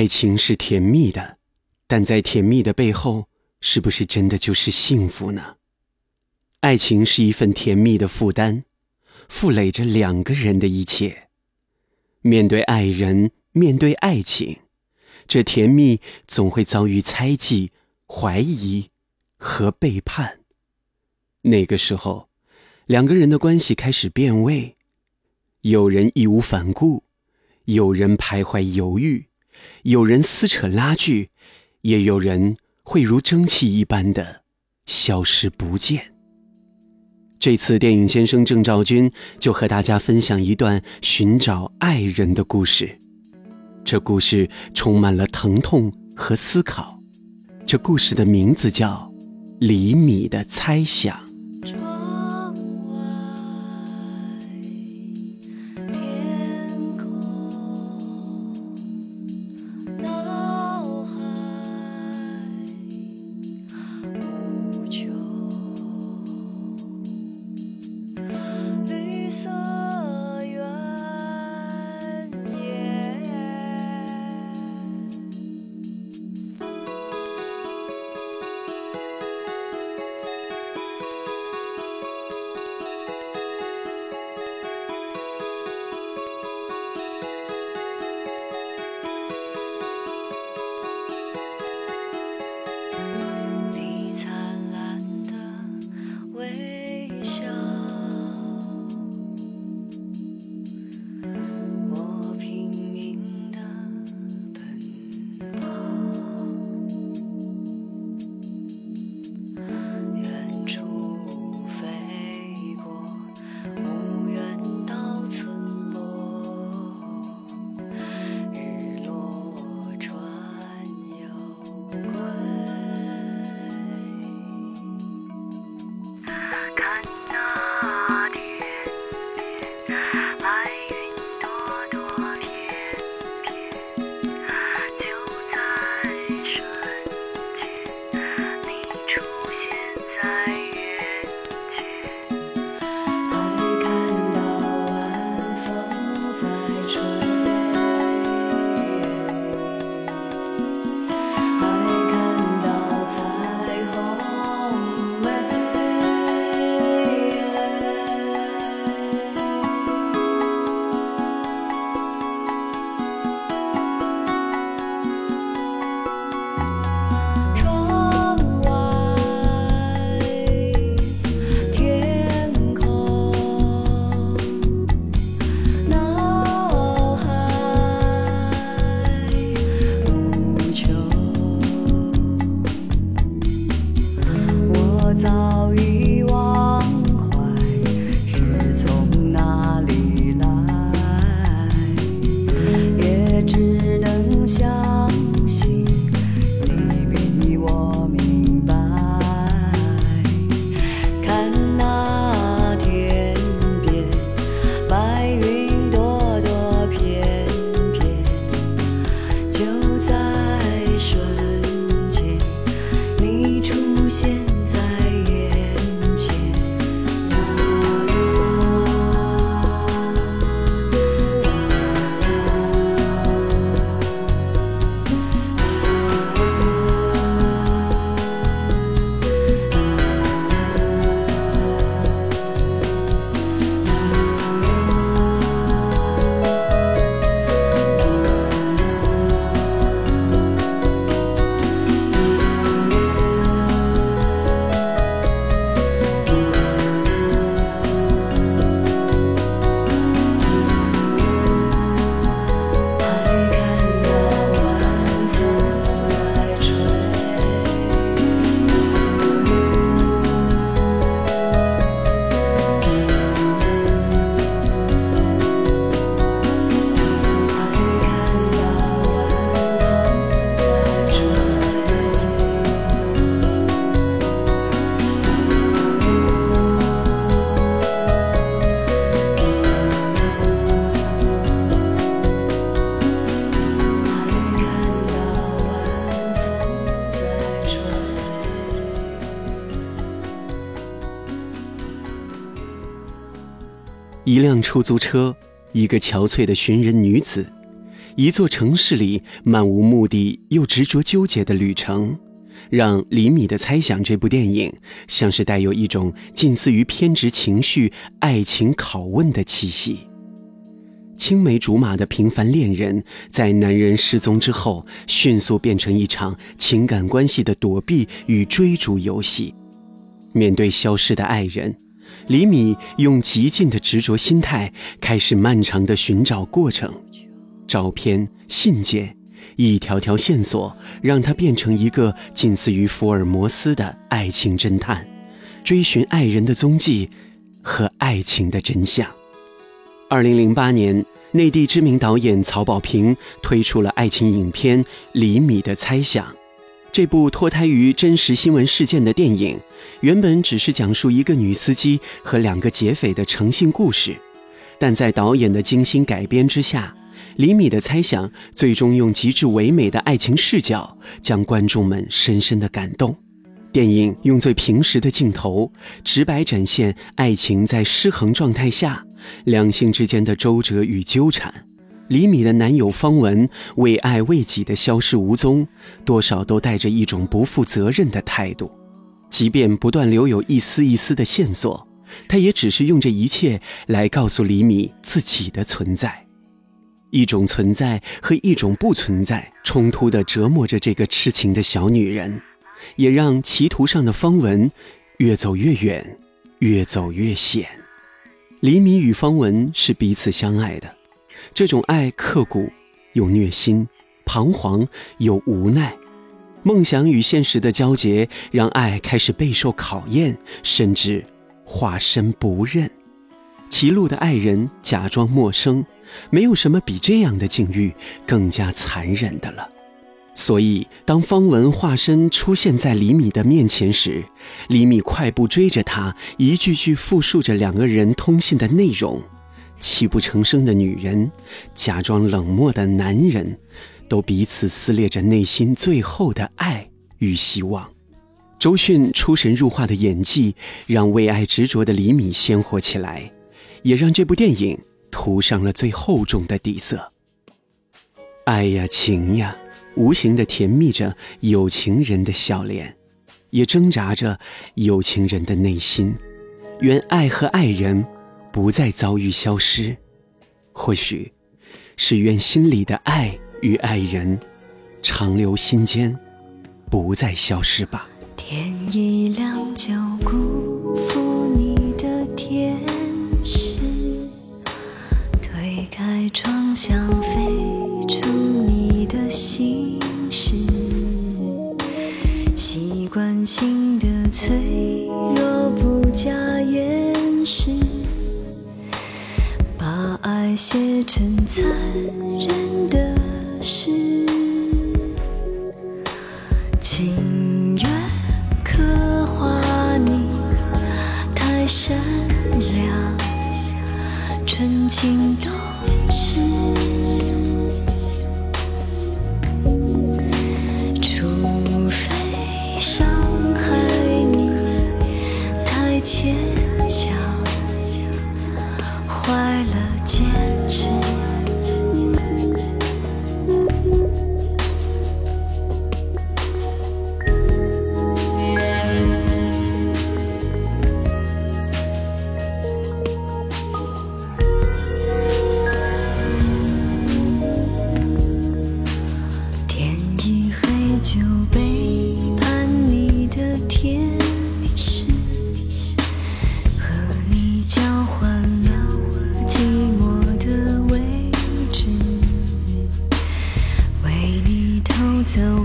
爱情是甜蜜的，但在甜蜜的背后，是不是真的就是幸福呢？爱情是一份甜蜜的负担，负累着两个人的一切。面对爱人，面对爱情，这甜蜜总会遭遇猜忌、怀疑和背叛。那个时候，两个人的关系开始变味，有人义无反顾，有人徘徊犹豫，有人撕扯拉锯，也有人会如蒸汽一般的消失不见。这次电影先生郑兆军就和大家分享一段寻找爱人的故事，这故事充满了疼痛和思考。这故事的名字叫《厘米的猜想》。我早已一辆出租车，一个憔悴的寻人女子，一座城市里漫无目的又执着纠结的旅程，让李米的猜想这部电影像是带有一种近似于偏执情绪、爱情拷问的气息。青梅竹马的平凡恋人，在男人失踪之后，迅速变成一场情感关系的躲避与追逐游戏。面对消失的爱人，李米用极尽的执着心态，开始漫长的寻找过程。照片、信件，一条条线索，让他变成一个近似于福尔摩斯的爱情侦探，追寻爱人的踪迹和爱情的真相。二零零八年，内地知名导演曹保平推出了爱情影片《李米的猜想》。这部脱胎于真实新闻事件的电影，原本只是讲述一个女司机和两个劫匪的诚信故事，但在导演的精心改编之下，《李米的猜想》最终用极致唯美的爱情视角，将观众们深深的感动。电影用最平实的镜头，直白展现爱情在失衡状态下。两性之间的周折与纠缠，李米的男友方文为爱为己的消失无踪，多少都带着一种不负责任的态度。即便不断留有一丝一丝的线索，他也只是用这一切来告诉李米自己的存在。一种存在和一种不存在，冲突地折磨着这个痴情的小女人，也让歧途上的方文越走越远，越走越险。李米与方文是彼此相爱的，这种爱刻骨又虐心，彷徨又无奈，梦想与现实的交结让爱开始备受考验，甚至化身不认。歧路的爱人假装陌生，没有什么比这样的境遇更加残忍的了。所以，当方文化身出现在李米的面前时，李米快步追着他，一句句复述着两个人通信的内容。泣不成声的女人，假装冷漠的男人，都彼此撕裂着内心最后的爱与希望。周迅出神入化的演技，让为爱执着的李米鲜活起来，也让这部电影涂上了最厚重的底色。爱呀，情呀。无形的甜蜜着有情人的笑脸，也挣扎着有情人的内心。愿爱和爱人不再遭遇消失，或许是愿心里的爱与爱人长留心间，不再消失吧。天一亮就辜负你的天使，推开窗想飞出你的心。心的脆弱不加掩饰，写成残忍的诗，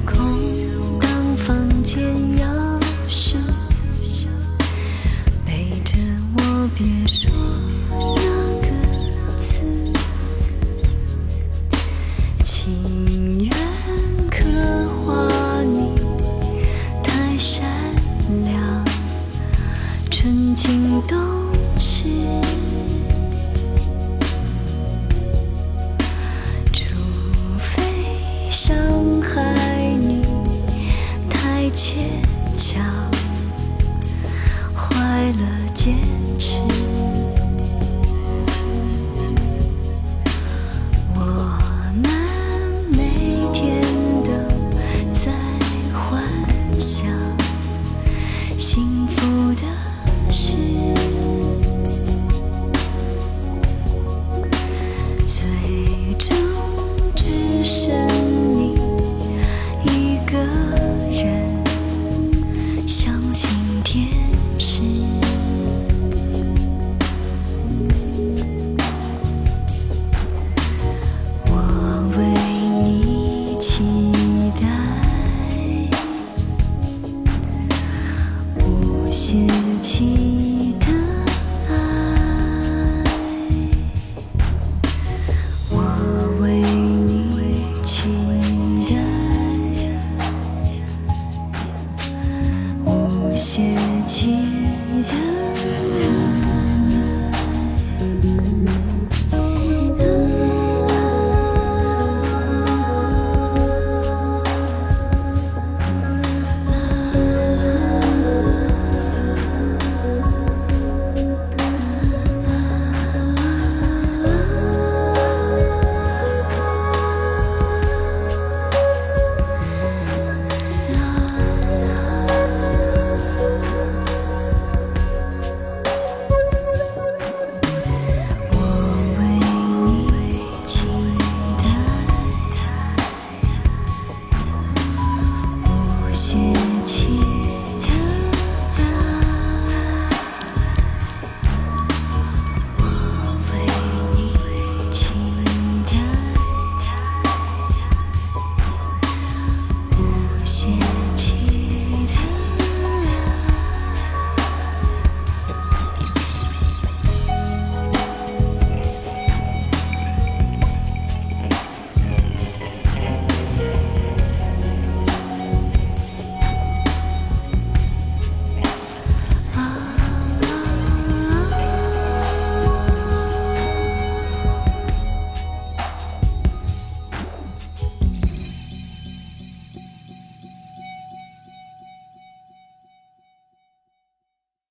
空荡房间要收手背着我别说那个字情愿刻画你太善良纯净动想写起你的。